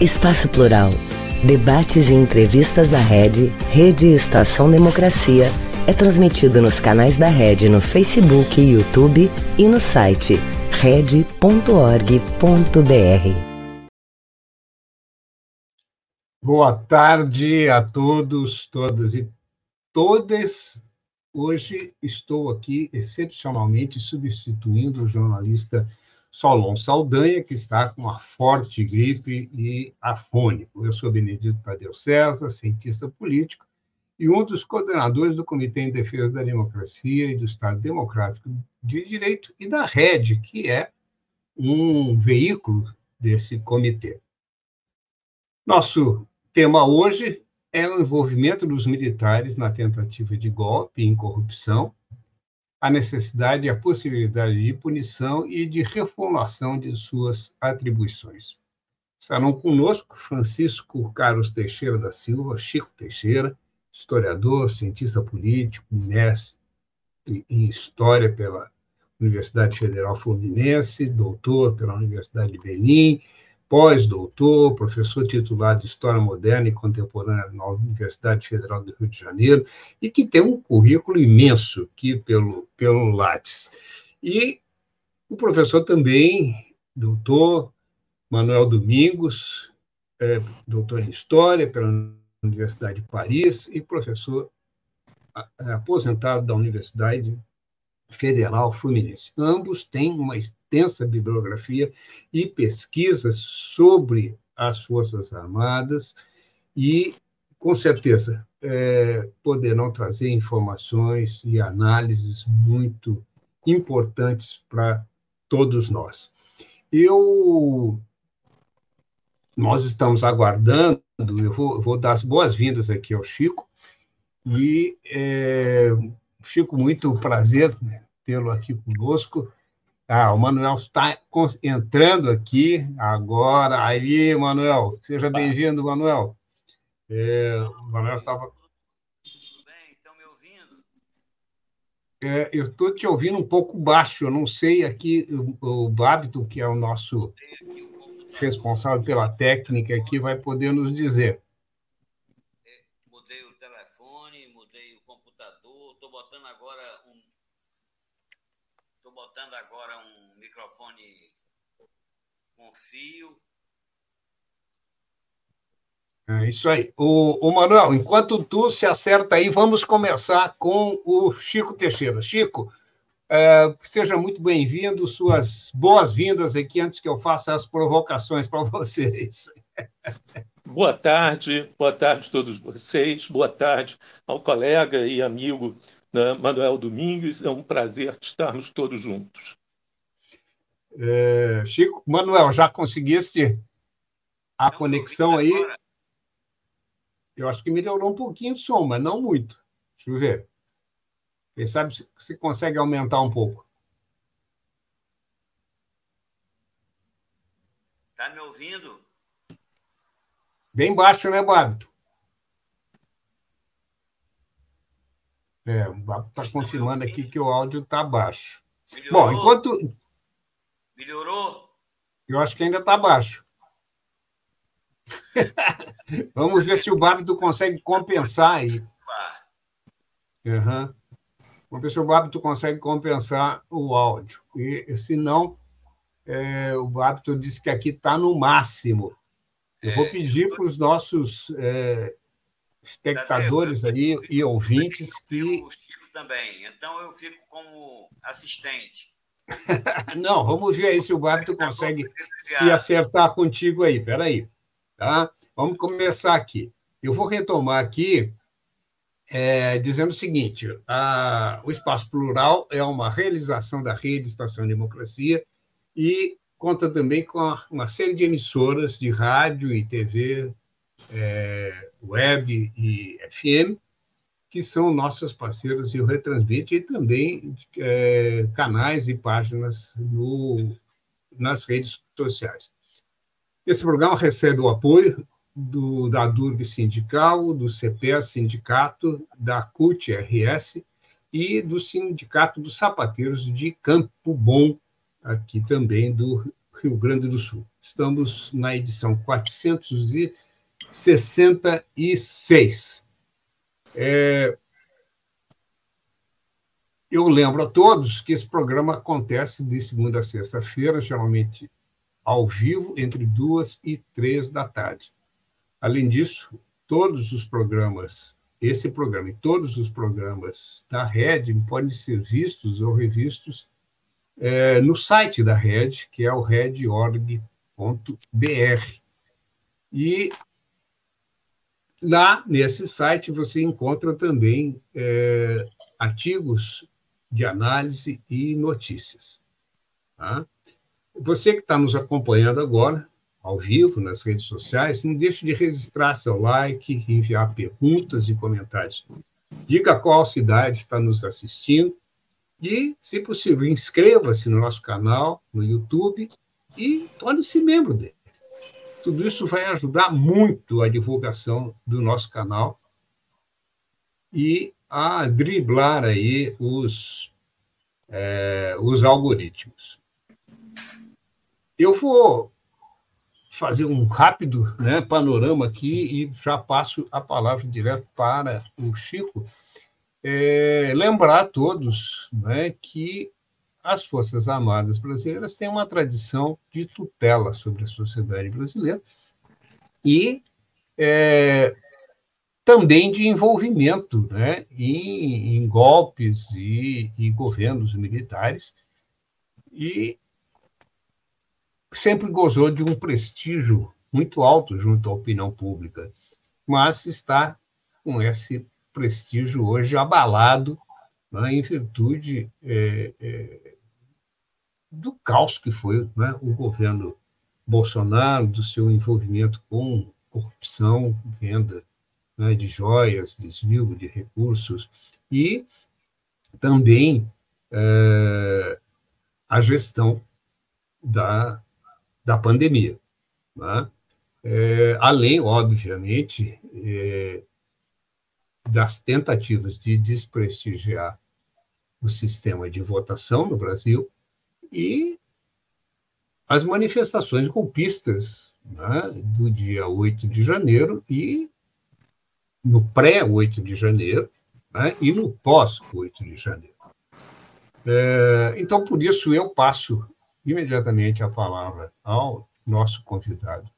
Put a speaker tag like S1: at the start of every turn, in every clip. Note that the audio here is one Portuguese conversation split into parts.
S1: Espaço Plural. Debates e entrevistas da Rede, Rede Estação Democracia, é transmitido nos canais da Rede no Facebook, YouTube e no site rede.org.br.
S2: Boa tarde a todos, todas e todas. Hoje estou aqui excepcionalmente substituindo o jornalista Solon Saldanha, que está com uma forte gripe e afônico. Eu sou Benedito Tadeu César, cientista político, e um dos coordenadores do Comitê em Defesa da Democracia e do Estado Democrático de Direito e da RED, que é um veículo desse comitê. Nosso tema hoje é o envolvimento dos militares na tentativa de golpe e corrupção a necessidade e a possibilidade de punição e de reformulação de suas atribuições. Estarão conosco Francisco Carlos Teixeira da Silva, Chico Teixeira, historiador, cientista político, mestre em História pela Universidade Federal Fluminense, doutor pela Universidade de Berlim, pós-doutor, professor titular de História Moderna e Contemporânea na Universidade Federal do Rio de Janeiro, e que tem um currículo imenso aqui pelo, pelo Lattes. E o professor também, doutor Manuel Domingos, é, doutor em História pela Universidade de Paris e professor aposentado da Universidade Federal Fluminense. Ambos têm uma extensa bibliografia e pesquisas sobre as Forças Armadas e, com certeza, é, poderão trazer informações e análises muito importantes para todos nós. Eu, nós estamos aguardando, eu vou, vou dar as boas-vindas aqui ao Chico, e é, Chico, muito prazer tê-lo aqui conosco. Ah, o Manuel está entrando aqui agora. Aí, Manuel, seja bem-vindo, Manuel. É, o Manuel estava. Tudo bem? Estão me ouvindo? É, eu estou te ouvindo um pouco baixo. Eu não sei aqui, o, o Babito, que é o nosso responsável pela técnica aqui, vai poder nos dizer.
S3: Botando agora um microfone com fio.
S2: É isso aí. O, o Manuel, enquanto tu se acerta aí, vamos começar com o Chico Teixeira. Chico, é, seja muito bem-vindo, suas boas-vindas aqui antes que eu faça as provocações para vocês.
S4: Boa tarde, boa tarde a todos vocês, boa tarde ao colega e amigo né, Manuel Domingues. É um prazer estarmos todos juntos.
S2: É, Chico, Manuel, já conseguiste a não, conexão aí? Agora. Eu acho que melhorou um pouquinho o som, mas não muito. Deixa eu ver. Quem sabe se você consegue aumentar um pouco.
S3: Está me ouvindo?
S2: Bem baixo, né, Bábito? É, está confirmando aqui que o áudio está baixo. Melhorou? Bom, enquanto.
S3: Melhorou?
S2: Eu acho que ainda está baixo. Vamos ver se o Bábito consegue compensar aí. Uhum. Vamos ver se o Bábito consegue compensar o áudio. E, se não, é, o Bábito disse que aqui está no máximo. Eu vou é, pedir para os nossos é, espectadores aí e ouvintes que.
S3: O Chico também, então eu fico como assistente.
S2: Não, vamos ver aí se o Bárbaro consegue se acertar contigo aí. Peraí. Tá? Vamos começar aqui. Eu vou retomar aqui é, dizendo o seguinte: a, o Espaço Plural é uma realização da Rede Estação Democracia e conta também com uma série de emissoras de rádio e TV é, web e FM, que são nossas parceiras de retransmite e também é, canais e páginas no, nas redes sociais. Esse programa recebe o apoio do, da DURB Sindical, do CPE Sindicato, da CUT-RS e do Sindicato dos Sapateiros de Campo Bom, aqui também do Rio Grande do Sul. Estamos na edição 466. É, eu lembro a todos que esse programa acontece de segunda a sexta-feira, geralmente ao vivo, entre duas e três da tarde. Além disso, todos os programas, esse programa e todos os programas da Rede podem ser vistos ou revistos é, no site da Rede, que é o redorg.br. E lá nesse site você encontra também é, artigos de análise e notícias. Tá? Você que está nos acompanhando agora, ao vivo, nas redes sociais, não deixe de registrar seu like, enviar perguntas e comentários. Diga qual cidade está nos assistindo e, se possível, inscreva-se no nosso canal no YouTube e torne-se membro dele. Tudo isso vai ajudar muito a divulgação do nosso canal e a driblar aí os, é, os algoritmos. Eu vou fazer um rápido né, panorama aqui e já passo a palavra direto para o Chico. É, lembrar a todos né, que as Forças Armadas brasileiras têm uma tradição de tutela sobre a sociedade brasileira e é, também de envolvimento né, em, em golpes e, e, governos militares, e sempre gozou de um prestígio muito alto junto à opinião pública, mas está com esse prestígio hoje abalado né, em virtude é, é, do caos que foi né, o governo Bolsonaro, do seu envolvimento com corrupção, venda né, de joias, desvio de recursos, e também é, a gestão da, da pandemia. Né? É, além, obviamente, é, das tentativas de desprestigiar o sistema de votação no Brasil e as manifestações golpistas né, do dia 8 de janeiro e no pré-8 de janeiro né, e no pós-8 de janeiro. É, então, por isso, eu passo imediatamente a palavra ao nosso convidado,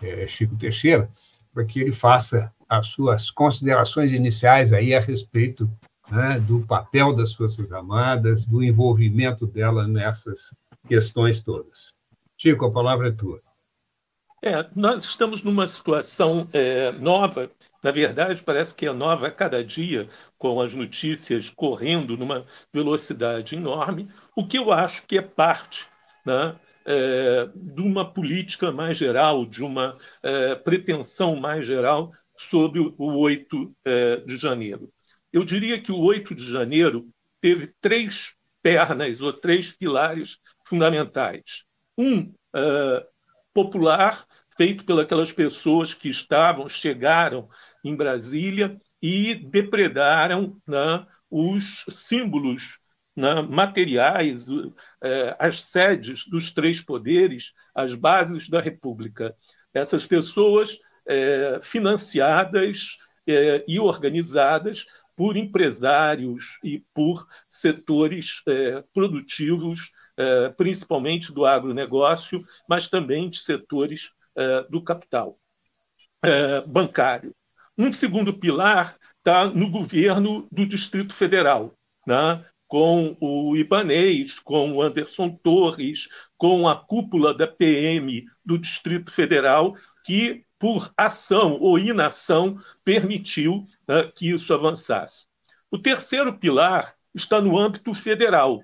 S2: é, Chico Teixeira, para que ele faça as suas considerações iniciais aí a respeito né, do papel das Forças Armadas, do envolvimento dela nessas questões todas. Chico, a palavra é tua.
S4: É, nós estamos numa situação é, nova na verdade, parece que é nova a cada dia, com as notícias correndo numa velocidade enorme, o que eu acho que é parte né, é, de uma política mais geral, de uma é, pretensão mais geral sobre o 8 é, de janeiro. Eu diria que o 8 de janeiro teve três pernas ou três pilares fundamentais. Um, é, popular, feito pelas pessoas que estavam, chegaram em Brasília e depredaram né, os símbolos né, materiais, eh, as sedes dos três poderes, as bases da República. Essas pessoas eh, financiadas e organizadas por empresários e por setores produtivos, principalmente do agronegócio, mas também de setores do capital bancário. Um segundo pilar está no governo do Distrito Federal, né? com o Ibanês, com o Anderson Torres, com a cúpula da PM do Distrito Federal, que, por ação ou inação, permitiu né, que isso avançasse. O terceiro pilar está no âmbito federal.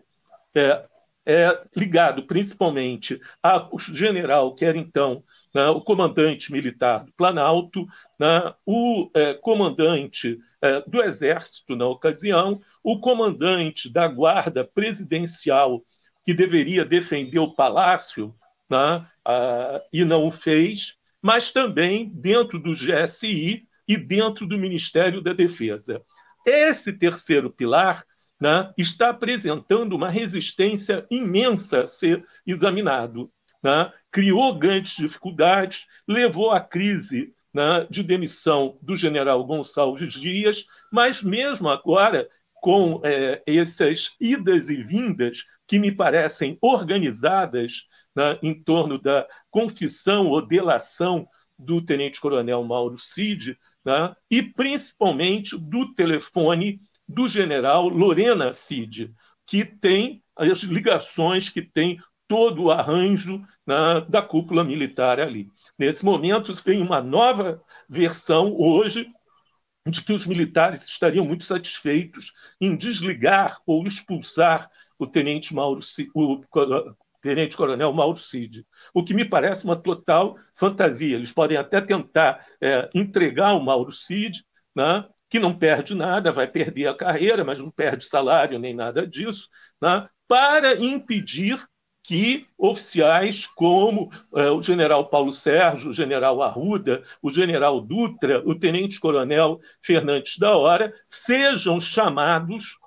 S4: É, é ligado principalmente ao general, que era então né, o comandante militar do Planalto, né, o é, comandante é, do Exército na ocasião, o comandante da Guarda Presidencial, que deveria defender o Palácio né, a, e não o fez, mas também dentro do GSI e dentro do Ministério da Defesa. Esse terceiro pilar né, está apresentando uma resistência imensa a ser examinado né, criou grandes dificuldades, levou à crise né, de demissão do general Gonçalves Dias, mas mesmo agora, com é, essas idas e vindas que me parecem organizadas né, em torno da confissão ou delação do tenente-coronel Mauro Cid, né, e principalmente do telefone do general Lorena Cid, que tem as ligações, que tem todo o arranjo né, da cúpula militar ali. Nesse momento, vem uma nova versão hoje de que os militares estariam muito satisfeitos em desligar ou expulsar o tenente Mauro, o tenente coronel Mauro Cid, o que me parece uma total fantasia. Eles podem até tentar é, entregar o Mauro Cid, né, que não perde nada, vai perder a carreira, mas não perde salário nem nada disso, né, para impedir que oficiais como é, o general Paulo Sérgio, o general Arruda, o general Dutra, o tenente-coronel Fernandes da Hora sejam chamados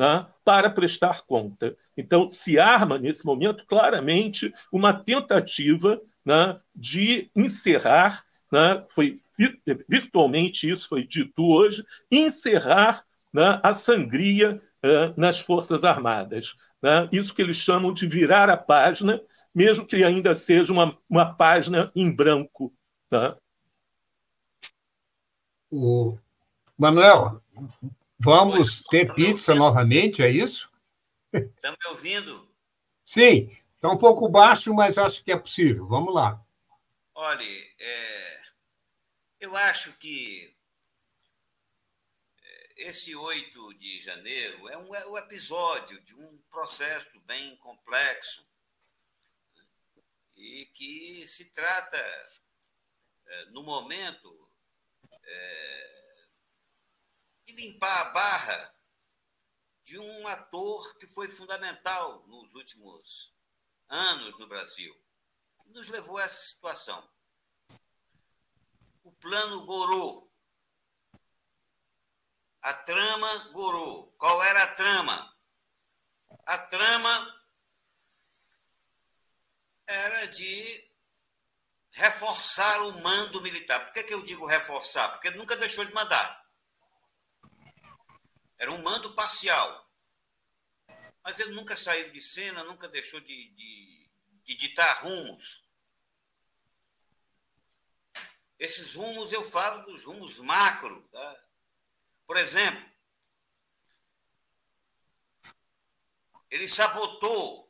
S4: né, para prestar conta. Então, se arma, nesse momento, claramente uma tentativa né, de encerrar, né, foi virtualmente isso foi dito hoje, encerrar né, a sangria uh, nas Forças Armadas. Né? Isso que eles chamam de virar a página, mesmo que ainda seja uma, uma página em branco. Né?
S2: O Manuel, vamos ter pizza novamente, é isso?
S3: Estão me ouvindo?
S2: Sim, está um pouco baixo, mas acho que é possível. Vamos lá.
S3: Olha, é... eu acho que esse 8 de janeiro é um, é um episódio de um processo bem complexo e que se trata, é, no momento, é, de limpar a barra de um ator que foi fundamental nos últimos anos no Brasil, que nos levou a essa situação. O plano Gorô, a trama Guru. Qual era a trama? A trama era de reforçar o mando militar. Por que, que eu digo reforçar? Porque ele nunca deixou de mandar. Era um mando parcial. Mas ele nunca saiu de cena, nunca deixou de, de, de ditar rumos. Esses rumos, eu falo dos rumos macro, tá? Por exemplo, ele sabotou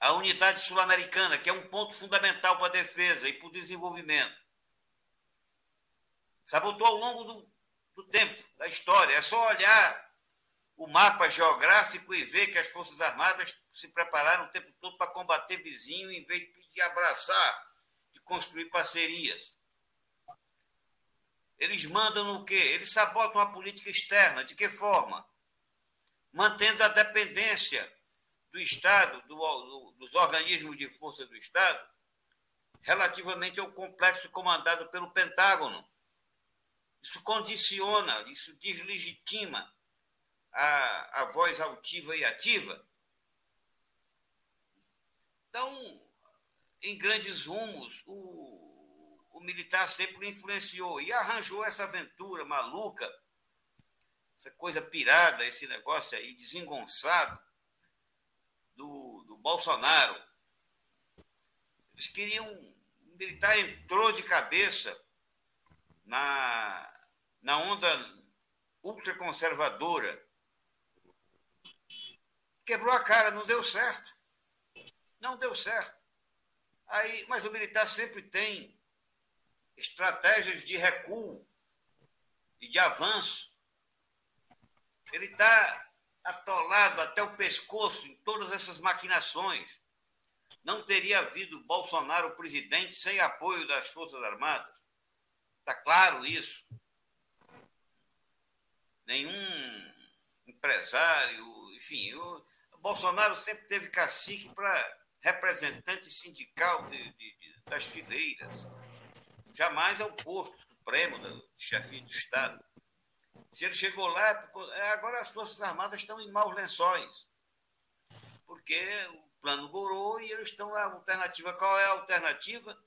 S3: a unidade sul-americana, que é um ponto fundamental para a defesa e para o desenvolvimento. Sabotou ao longo do, do tempo, da história. É só olhar o mapa geográfico e ver que as Forças Armadas se prepararam o tempo todo para combater vizinho em vez de abraçar e construir parcerias. Eles mandam no quê? Eles sabotam a política externa. De que forma? Mantendo a dependência do Estado, do, do, dos organismos de força do Estado, relativamente ao complexo comandado pelo Pentágono. Isso condiciona, isso deslegitima a, a voz altiva e ativa. Então, em grandes rumos, o, o militar sempre influenciou e arranjou essa aventura maluca, essa coisa pirada, esse negócio aí desengonçado do, do Bolsonaro. Eles queriam. O militar entrou de cabeça na, na onda ultraconservadora. Quebrou a cara, não deu certo. Não deu certo. Aí, mas o militar sempre tem estratégias de recuo e de avanço. Ele está atolado até o pescoço em todas essas maquinações. Não teria havido Bolsonaro presidente sem apoio das Forças Armadas. Está claro isso. Nenhum empresário, enfim, o Bolsonaro sempre teve cacique para representante sindical de, de, de, das fileiras jamais ao posto supremo do chefe do Estado. Se ele chegou lá, é agora as Forças Armadas estão em maus lençóis, porque o plano Gorô e eles estão a alternativa. Qual é a alternativa?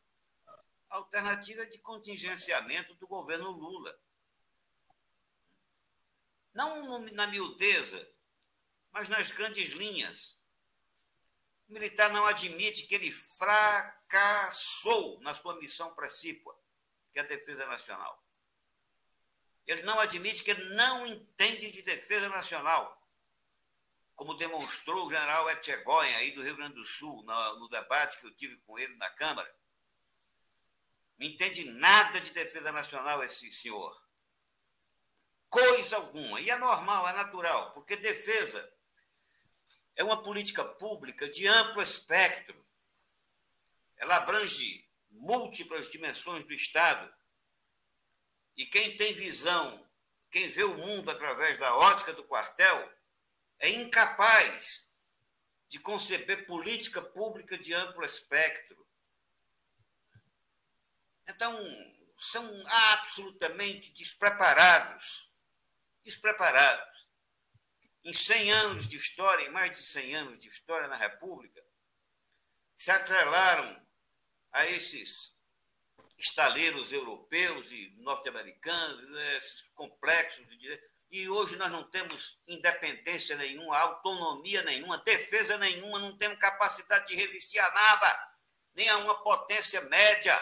S3: A alternativa de contingenciamento do governo Lula. Não na miudeza, mas nas grandes linhas. O militar não admite que ele fracassou na sua missão precípua, que é a defesa nacional. Ele não admite que ele não entende de defesa nacional, como demonstrou o general Etchegoyen, aí do Rio Grande do Sul, no debate que eu tive com ele na Câmara. Não entende nada de defesa nacional esse senhor. Coisa alguma. E é normal, é natural, porque defesa é uma política pública de amplo espectro. Ela abrange múltiplas dimensões do Estado e quem tem visão, quem vê o mundo através da ótica do quartel, é incapaz de conceber política pública de amplo espectro. Então, são absolutamente despreparados. Despreparados. Em 100 anos de história, em mais de 100 anos de história na República, se atrelaram a esses estaleiros europeus e norte-americanos, né, esses complexos de e hoje nós não temos independência nenhuma, autonomia nenhuma, defesa nenhuma, não temos capacidade de resistir a nada, nem a uma potência média.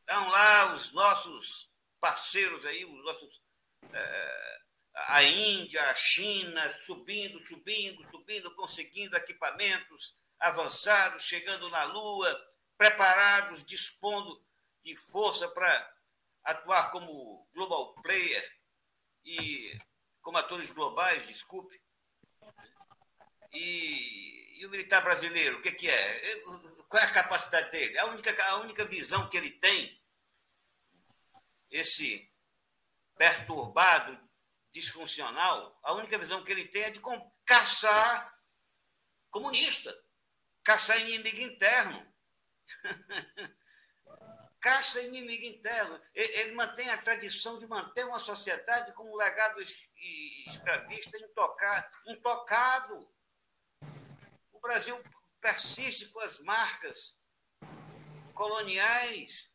S3: Estão lá os nossos parceiros aí, os nossos. É, a Índia, a China, subindo, subindo, subindo, conseguindo equipamentos avançados, chegando na Lua, preparados, dispondo de força para atuar como global player e como atores globais, desculpe. E, e o militar brasileiro, o que, que é? Qual é a capacidade dele? A única, a única visão que ele tem, esse perturbado, disfuncional, a única visão que ele tem é de caçar comunista, caçar inimigo interno. Caça inimigo interno. Ele mantém a tradição de manter uma sociedade com um legado escravista intocado. O Brasil persiste com as marcas coloniais.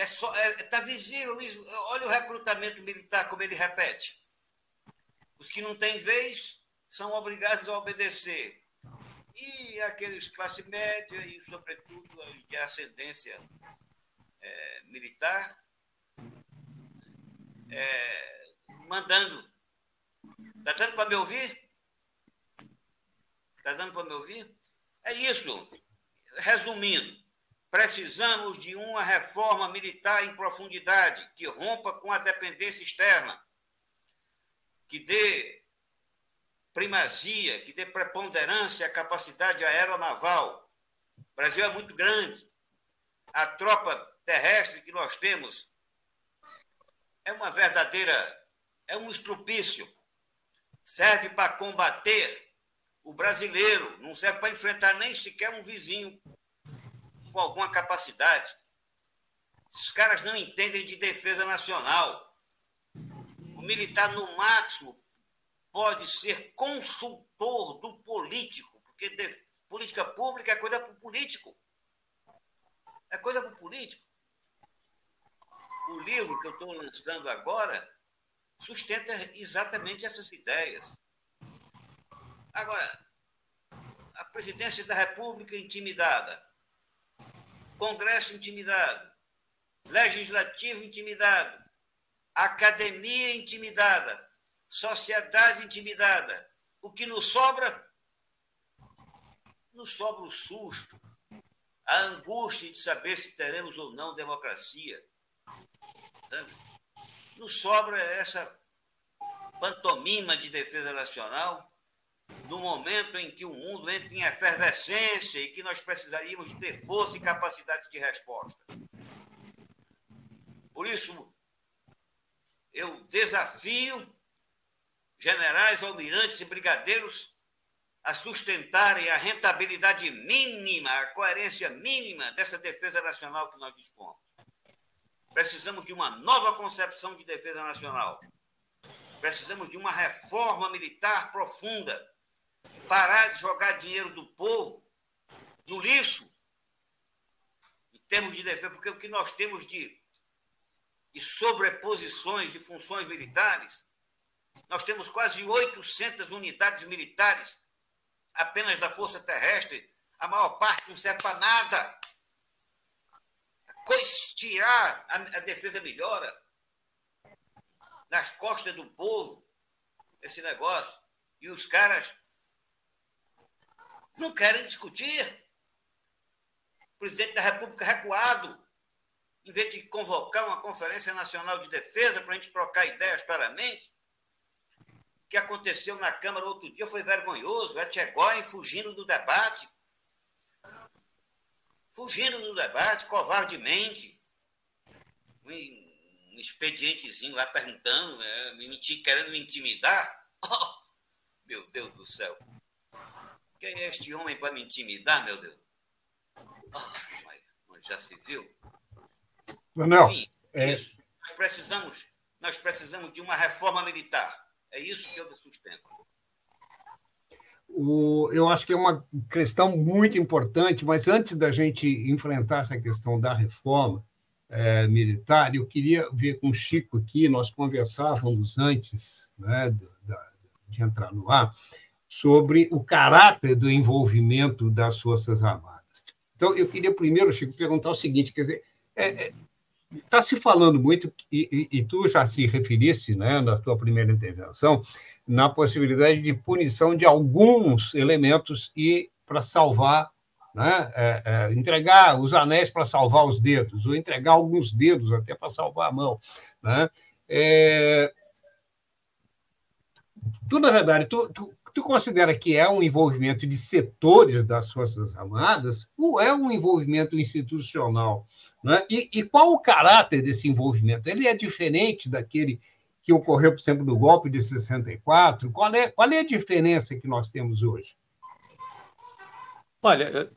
S3: É só, é, tá visível Olha o recrutamento militar, como ele repete. Os que não têm vez são obrigados a obedecer e aqueles classe média e, sobretudo, os de ascendência é, militar, é, mandando. Está dando para me ouvir? Está dando para me ouvir? É isso. Resumindo, precisamos de uma reforma militar em profundidade, que rompa com a dependência externa, que dê primazia, que dê preponderância à capacidade aeronaval. O Brasil é muito grande. A tropa terrestre que nós temos é uma verdadeira, é um estrupício. Serve para combater o brasileiro, não serve para enfrentar nem sequer um vizinho com alguma capacidade. Os caras não entendem de defesa nacional. O militar, no máximo, pode ser consultor do político, porque política pública é coisa para o político. É coisa para o político. O livro que eu estou lançando agora sustenta exatamente essas ideias. Agora, a presidência da República intimidada, Congresso intimidado, Legislativo intimidado, Academia intimidada, sociedade intimidada. O que nos sobra? Nos sobra o susto, a angústia de saber se teremos ou não democracia. Nos sobra essa pantomima de defesa nacional no momento em que o mundo entra em efervescência e que nós precisaríamos ter força e capacidade de resposta. Por isso, eu desafio generais, almirantes e brigadeiros a sustentarem a rentabilidade mínima, a coerência mínima dessa defesa nacional que nós dispomos. Precisamos de uma nova concepção de defesa nacional. Precisamos de uma reforma militar profunda parar de jogar dinheiro do povo no lixo, em termos de defesa, porque o que nós temos de, de sobreposições de funções militares, nós temos quase 800 unidades militares apenas da Força Terrestre, a maior parte não serve para nada. Tirar a, a defesa melhora nas costas do povo, esse negócio. E os caras não querem discutir. O presidente da República recuado, em vez de convocar uma Conferência Nacional de Defesa para a gente trocar ideias claramente, o que aconteceu na Câmara outro dia foi vergonhoso. Etchegóin fugindo do debate. Fugindo do debate, covardemente. Um, expedientezinho lá perguntando, é, querendo me intimidar. Oh, meu Deus do céu. Quem é este homem para me intimidar, meu Deus? Oh, já se viu?
S2: Enfim, é...
S3: isso. Nós precisamos, nós precisamos de uma reforma militar. É isso que eu sustento.
S2: O, eu acho que é uma questão muito importante, mas antes da gente enfrentar essa questão da reforma é, militar, eu queria ver com o Chico aqui, nós conversávamos antes né, de, de entrar no ar, sobre o caráter do envolvimento das Forças Armadas. Então, eu queria primeiro, Chico, perguntar o seguinte: quer dizer, está é, é, tá se falando muito, e, e, e, tu já se referisse né, na tua primeira intervenção, na possibilidade de punição de alguns elementos e para salvar, né, é, é, entregar os anéis para salvar os dedos, ou entregar alguns dedos até para salvar a mão. Né? É, tu, na verdade, tu, tu, tu considera que é um envolvimento de setores das Forças Armadas ou é um envolvimento institucional? Né? E, e, qual o caráter desse envolvimento? Ele é diferente daquele que ocorreu, por exemplo, do golpe de 64? Qual é, qual é a diferença que nós temos hoje?
S4: Olha,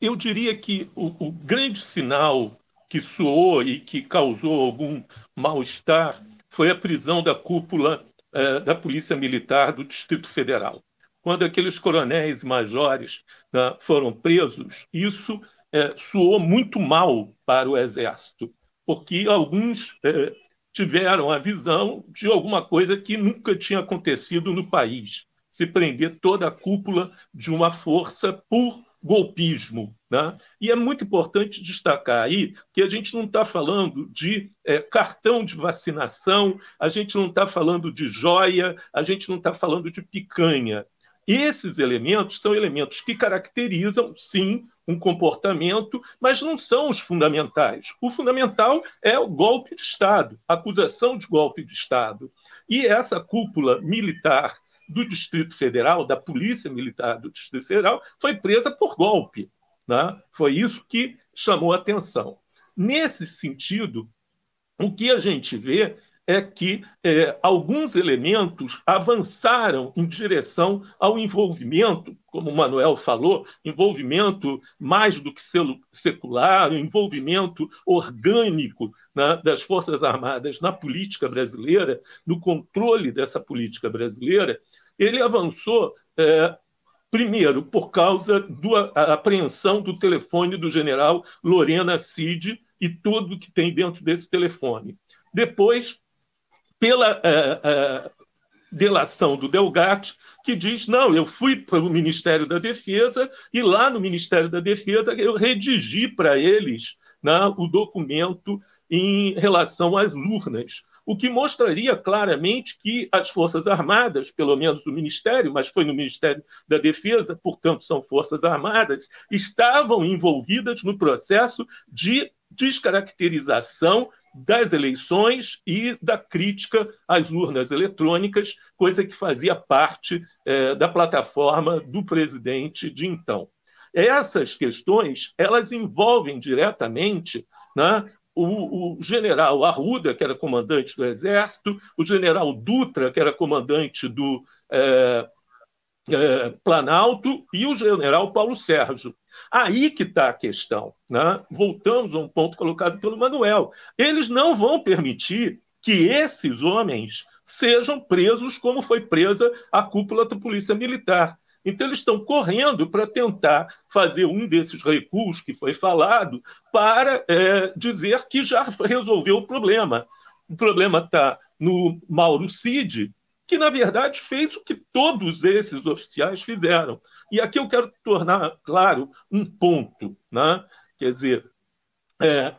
S4: eu diria que o, o grande sinal que soou e que causou algum mal-estar foi a prisão da cúpula é, da Polícia Militar do Distrito Federal. Quando aqueles coronéis e majores né, foram presos, isso é, soou muito mal para o Exército, porque alguns é, tiveram a visão de alguma coisa que nunca tinha acontecido no país se prender toda a cúpula de uma força por golpismo. Né? E é muito importante destacar aí que a gente não está falando de é, cartão de vacinação, a gente não está falando de joia, a gente não está falando de picanha. Esses elementos são elementos que caracterizam, sim, um comportamento, mas não são os fundamentais. O fundamental é o golpe de Estado, acusação de golpe de Estado. E essa cúpula militar do Distrito Federal, da Polícia Militar do Distrito Federal, foi presa por golpe. Né? Foi isso que chamou atenção. Nesse sentido, o que a gente vê é que é, alguns elementos avançaram em direção ao envolvimento, como o Manuel falou, envolvimento mais do que secular, envolvimento orgânico né, das Forças Armadas na política brasileira, no controle dessa política brasileira, ele avançou. É, primeiro, por causa da apreensão do telefone do general Lorena Cid e tudo que tem dentro desse telefone. Depois, pela é, é, delação do Delgatti, que diz: não, eu fui para o Ministério da Defesa e lá no Ministério da Defesa eu redigi para eles né, o documento em relação às urnas. O que mostraria claramente que as Forças Armadas, pelo menos o Ministério, mas foi no Ministério da Defesa, portanto são Forças Armadas, estavam envolvidas no processo de descaracterização das eleições e da crítica às urnas eletrônicas, coisa que fazia parte é, da plataforma do presidente de então. Essas questões elas envolvem diretamente né, o, o, general Arruda, que era comandante do Exército, o general Dutra, que era comandante do é, é, Planalto, e o general Paulo Sérgio. Aí que está a questão. Né? Voltamos a um ponto colocado pelo Manuel. Eles não vão permitir que esses homens sejam presos como foi presa a cúpula da Polícia Militar. Então, eles estão correndo para tentar fazer um desses recuos que foi falado para é, dizer que já resolveu o problema. O problema está no Mauro Cid, que, na verdade, fez o que todos esses oficiais fizeram. E aqui eu quero tornar claro um ponto. Né? Quer dizer, é,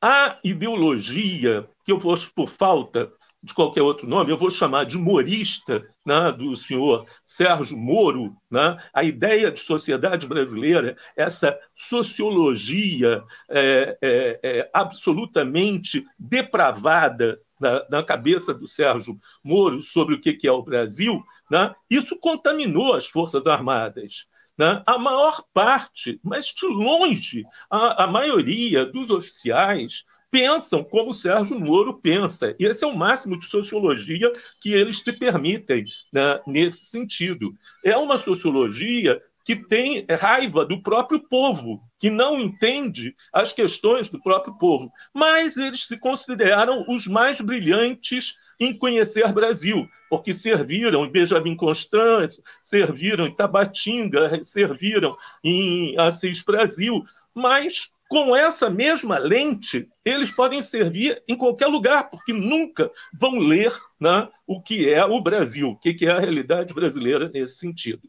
S4: a ideologia, que eu fosse por falta de qualquer outro nome, eu vou chamar de morista, né, do senhor Sérgio Moro, né, a ideia de sociedade brasileira, essa sociologia é, é, é absolutamente depravada na, na, cabeça do Sérgio Moro sobre o que, que é o Brasil, né, isso contaminou as Forças Armadas. Né? A maior parte, mas de longe, a, a maioria dos oficiais pensam como Sérgio Moro pensa. E esse é o máximo de sociologia que eles se permitem né, nesse sentido. É uma sociologia que tem raiva do próprio povo, que não entende as questões do próprio povo. Mas eles se consideram os mais brilhantes em conhecer Brasil, porque serviram em Benjamin Constant, serviram em Tabatinga, serviram em Assis Brasil, mas com essa mesma lente, eles podem servir em qualquer lugar, porque nunca vão ler né, o que é o Brasil, o que é a realidade brasileira nesse sentido.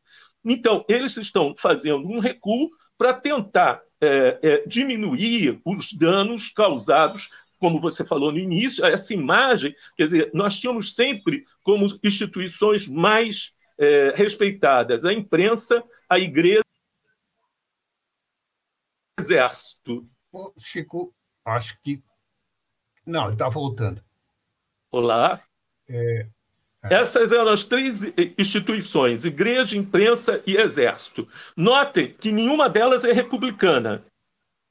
S4: Então, eles estão fazendo um recuo para tentar é, é, diminuir os danos causados, como você falou no início, essa imagem. Quer dizer, nós tínhamos sempre como instituições mais é, respeitadas a imprensa, a igreja exército.
S2: Chico, acho que. Não, ele está voltando.
S4: Olá. É, é. Essas eram as três instituições: igreja, imprensa e exército. Notem que nenhuma delas é republicana.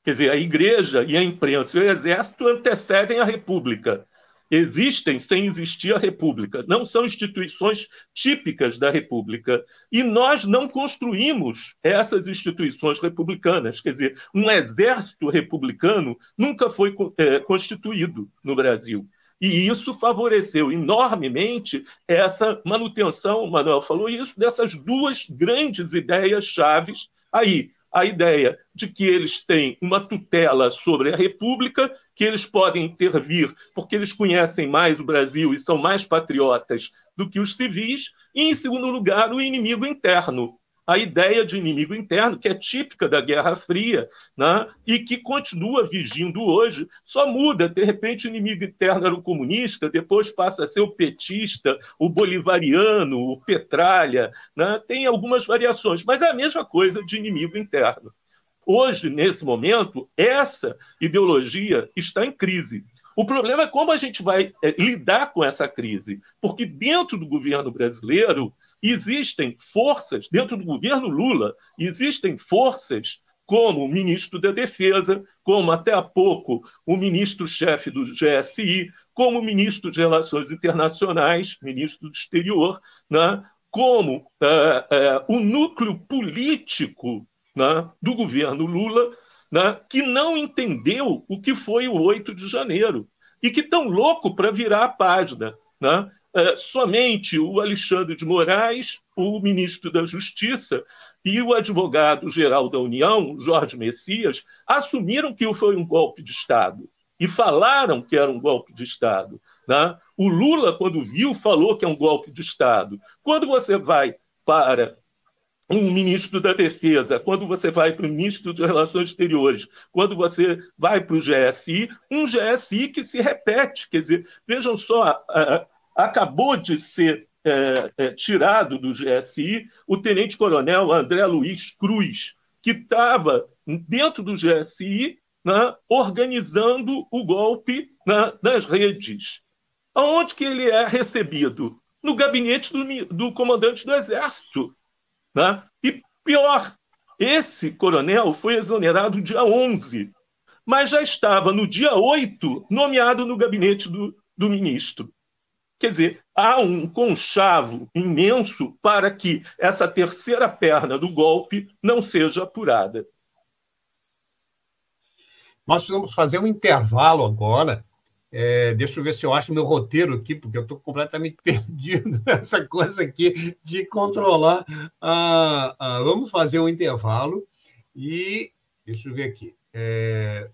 S4: Quer dizer, a igreja e a imprensa e o exército antecedem a república existem sem existir a República, não são instituições típicas da República. E nós não construímos essas instituições republicanas. Quer dizer, um exército republicano nunca foi é, constituído no Brasil. E isso favoreceu enormemente essa manutenção, o Manuel falou isso, dessas duas grandes ideias chaves aí, a ideia de que eles têm uma tutela sobre a República, que eles podem intervir porque eles conhecem mais o Brasil e são mais patriotas do que os civis, e, em segundo lugar, o inimigo interno, a ideia de inimigo interno, que é típica da Guerra Fria, né? e que continua vigindo hoje, só muda. De repente, o inimigo interno era o comunista, depois passa a ser o petista, o bolivariano, o petralha. Né? Tem algumas variações, mas é a mesma coisa de inimigo interno. Hoje, nesse momento, essa ideologia está em crise. O problema é como a gente vai é, lidar com essa crise, porque dentro do governo brasileiro existem forças, dentro do governo Lula, existem forças como o ministro da Defesa, como até há pouco o ministro-chefe do GSI, como o ministro de Relações Internacionais, ministro do Exterior, né? como uh, uh, o núcleo político né? do governo Lula, né? que não entendeu o que foi o 8 de janeiro e que estão louco para virar a página. Né? é, somente o Alexandre de Moraes, o ministro da Justiça e o advogado-geral da União, Jorge Messias, assumiram que foi um golpe de Estado e falaram que era um golpe de Estado. Né? O Lula, quando viu, falou que é um golpe de Estado. Quando você vai para um ministro da Defesa, quando você vai para o ministro de Relações Exteriores, quando você vai para o GSI, um GSI que se repete. Quer dizer, vejam só, acabou de ser é, é, tirado do GSI o tenente-coronel André Luiz Cruz, que estava dentro do GSI né, organizando o golpe né, nas redes. Aonde que ele é recebido? No gabinete do, do comandante do Exército. Né? E pior, esse coronel foi exonerado dia 11, mas já estava no dia 8 nomeado no gabinete do, do ministro. Quer dizer, há um conchavo imenso para que essa terceira perna do golpe não seja apurada.
S2: Nós vamos fazer um intervalo agora É, deixa eu ver se eu acho meu roteiro aqui, porque eu estou completamente perdido nessa coisa aqui de controlar. Ah, ah, vamos fazer um intervalo e deixa eu ver aqui. É,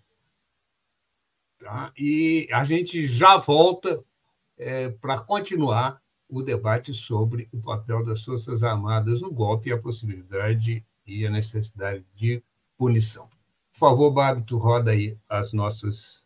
S2: tá? E a gente já volta é, para continuar o debate sobre o papel das Forças Armadas no golpe e a possibilidade e a necessidade de punição. Por favor, Bárbito, roda aí as nossas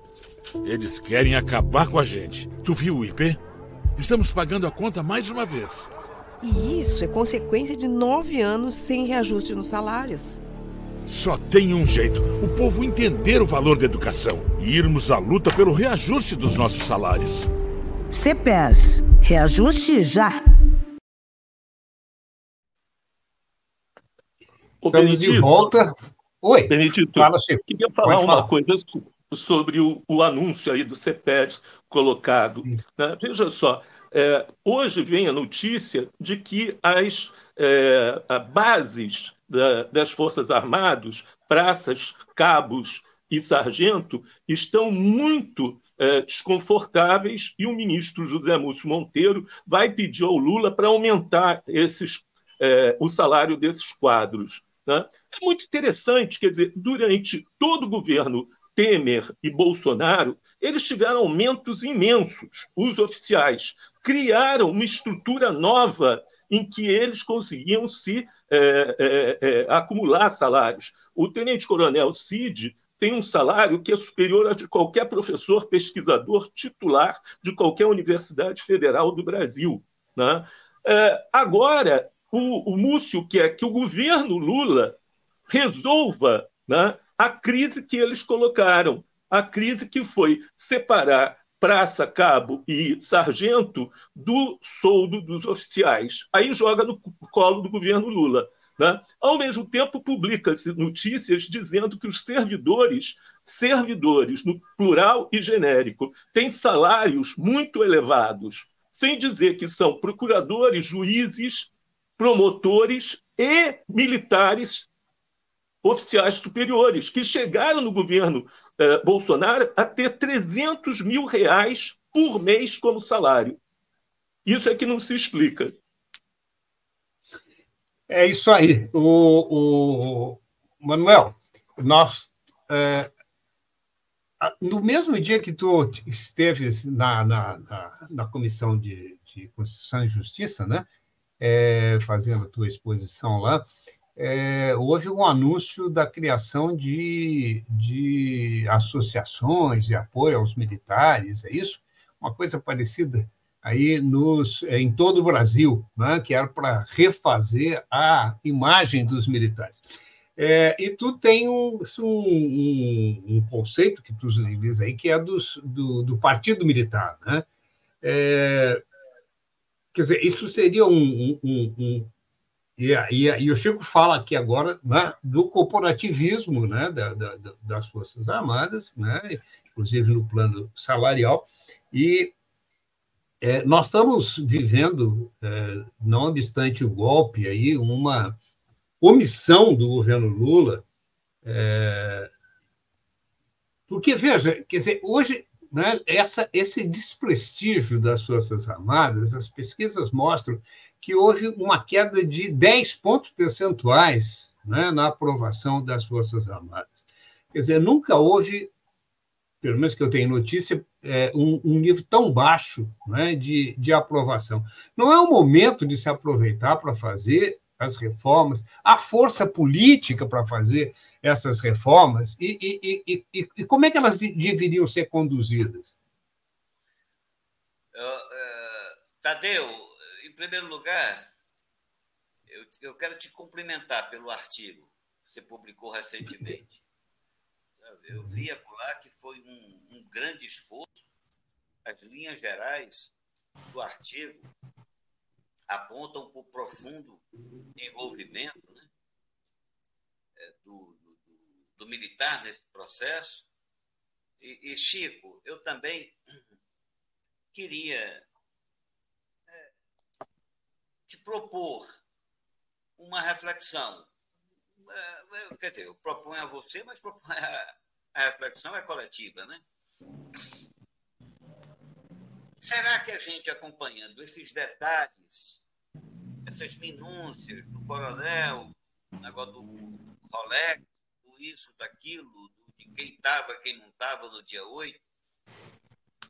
S5: Eles querem acabar com a gente. Tu viu o IP? Estamos pagando a conta mais uma vez.
S6: E isso é consequência de nove anos sem reajuste nos salários.
S5: Só tem um jeito: o povo entender o valor da educação e irmos à luta pelo reajuste dos nossos salários.
S6: CPERS, reajuste já.
S2: Estamos de volta. Oi.
S4: Benedito, fala, queria falar Pode uma falar. coisa sobre o, o, anúncio aí do CEPES colocado. Né? Veja só, é, hoje vem a notícia de que as é, bases da, das Forças Armadas, praças, cabos e sargento, estão muito é, desconfortáveis e o ministro José Múcio Monteiro vai pedir ao Lula para aumentar esses, é, o salário desses quadros. Né? É muito interessante, quer dizer, durante todo o governo Temer e Bolsonaro, eles tiveram aumentos imensos, os oficiais. Criaram uma estrutura nova em que eles conseguiam se é, é, é, acumular salários. O tenente-coronel Cid tem um salário que é superior a de qualquer professor pesquisador titular de qualquer universidade federal do Brasil. Né? É, agora, o, o Múcio quer que o governo Lula resolva né, a crise que eles colocaram, a crise que foi separar praça, cabo e sargento do soldo dos oficiais. Aí joga no colo do governo Lula. Né? Ao mesmo tempo, publica-se notícias dizendo que os servidores, servidores, no plural e genérico, têm salários muito elevados, sem dizer que são procuradores, juízes, promotores e militares oficiais superiores, que chegaram no governo eh, Bolsonaro a ter 300 mil reais por mês como salário. Isso é que não se explica.
S2: É isso aí. O, o Manuel, nós. É, no mesmo dia que tu esteve na, na, na, na Comissão de, de Constituição e Justiça, né? é, fazendo a tua exposição lá, é, houve um anúncio da criação de, de associações de apoio aos militares, é isso? Uma coisa parecida aí nos, em todo o Brasil, né, que era para refazer a imagem dos militares. É, e tu tem um, um, um, conceito que tu utiliza aí, que é dos, do, do partido militar, né? É, Quer dizer, isso seria um, um e, e, e, o Chico fala aqui agora né, do corporativismo né, da, da, das Forças Armadas, né, inclusive no plano salarial, e é, nós estamos vivendo, é, não obstante o golpe, aí, uma omissão do governo Lula, é, porque, veja, quer dizer, hoje né, essa, esse desprestígio das Forças Armadas, as pesquisas mostram que houve uma queda de 10 pontos percentuais né, na aprovação das Forças Armadas. Quer dizer, nunca houve, pelo menos que eu tenho notícia, é, um, um, nível tão baixo né, de, de aprovação. Não é o momento de se aproveitar para fazer as reformas, a força política para fazer essas reformas e, e, e, e, como é que elas deveriam ser conduzidas?
S3: Uh, uh, Tadeu, primeiro lugar, eu, eu quero te cumprimentar pelo artigo que você publicou recentemente. Eu vi lá que foi um, um grande esforço. As linhas gerais do artigo apontam para o profundo envolvimento né, é, do, do, do, militar nesse processo. E, e, Chico, eu também queria te propor uma reflexão. É, quer dizer, eu proponho a você, mas a, a reflexão é coletiva, né? Será que a gente acompanhando esses detalhes, essas minúcias do coronel, negócio do Rolex, do isso, daquilo, de quem estava, quem não estava no dia 8,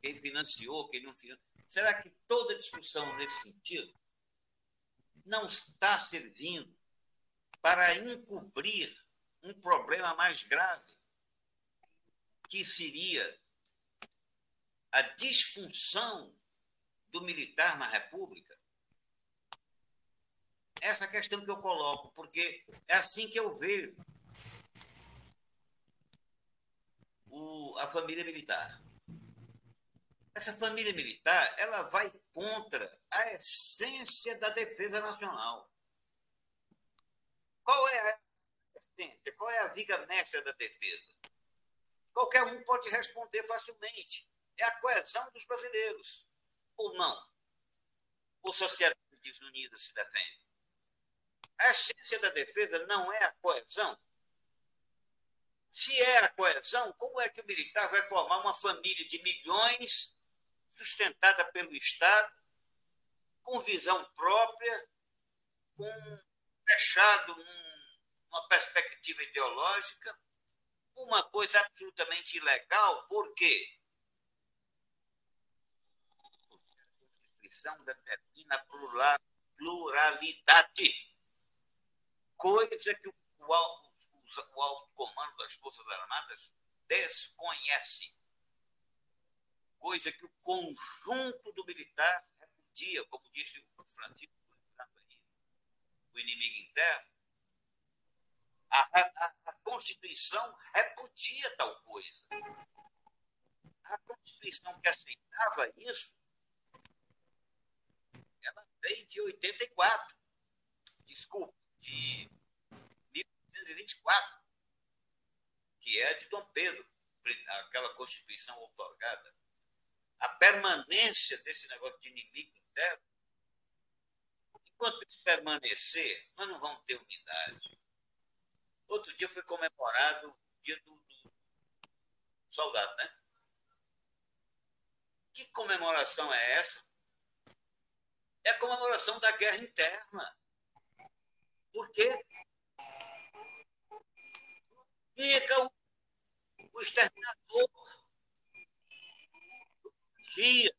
S3: quem financiou, quem não financiou, será que toda discussão nesse sentido não está servindo para encobrir um problema mais grave, que seria a disfunção do militar na República? Essa é questão que eu coloco, porque é assim que eu vejo o, a família militar. Essa família militar ela vai contra a essência da defesa nacional. Qual é a essência? Qual é a viga mestra da defesa? Qualquer um pode responder facilmente é a coesão dos brasileiros. Ou não? Ou sociedade desunida se defende? A essência da defesa não é a coesão? Se é a coesão, como é que o militar vai formar uma família de milhões, sustentada pelo Estado, com visão própria, com fechado numa perspectiva ideológica, uma coisa absolutamente ilegal, por quê? Constituição determina pluralidade, coisa que o, o, o alto comando das Forças Armadas desconhece, coisa que o conjunto do militar repudia, como disse o Francisco, o inimigo interno. A, a, a Constituição repudia tal coisa. A Constituição que aceitava isso ela veio de 84. Desculpa, de 1824, que é de Dom Pedro, aquela Constituição outorgada. A permanência desse negócio de inimigo interno, enquanto isso permanecer, nós não vamos ter unidade. Outro dia foi comemorado o dia do, do soldado, né? Que comemoração é essa? é a comemoração da guerra interna. Por quê? Fica o, o exterminador dia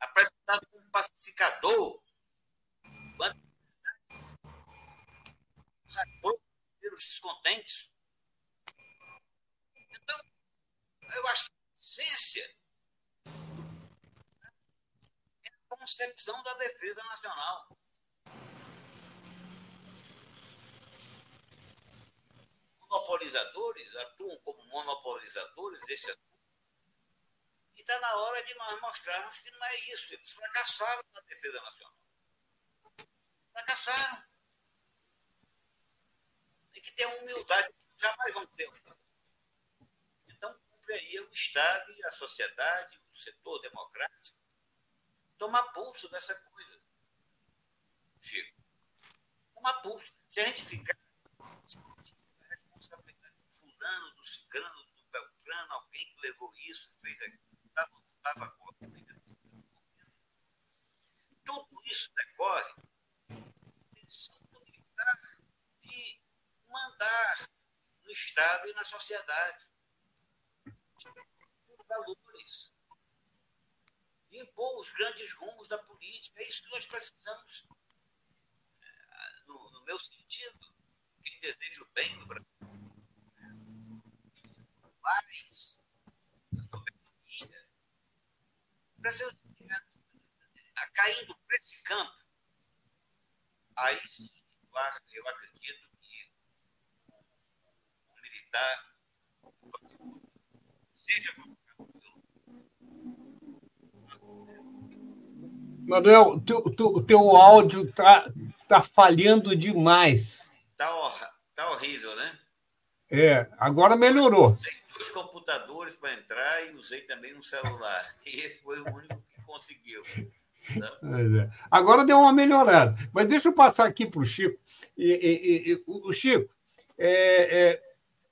S3: apresentado como pacificador sacou pelos descontentes. Então, eu acho que a essência concepção da defesa nacional. Monopolizadores atuam como monopolizadores desse. Está na hora de nós mostrarmos que não é isso. Eles fracassaram na defesa nacional. Fracassaram. Tem que ter humildade. Jamais vão ter. Então, cumpre aí o Estado e a sociedade, o setor democrático, tomar pulso dessa coisa. Chico. Tomar pulso. Se a gente ficar a responsabilidade do fulano, do ciclano, do beltrano, alguém que levou isso, fez aquilo, agora. Tudo isso decorre do militar de mandar no Estado e na sociedade. Valores impor os grandes rumos da política. É isso que nós precisamos. precisa caindo para esse campo, aí sim, eu acredito que o, militar seja
S2: Manuel, teu, teu, teu áudio tá, tá falhando demais.
S3: Tá, tá horrível, né?
S2: É, agora melhorou. Sim. Agora deu uma melhorada. Mas deixa eu passar aqui para o Chico. E, e, e, o Chico, é, é,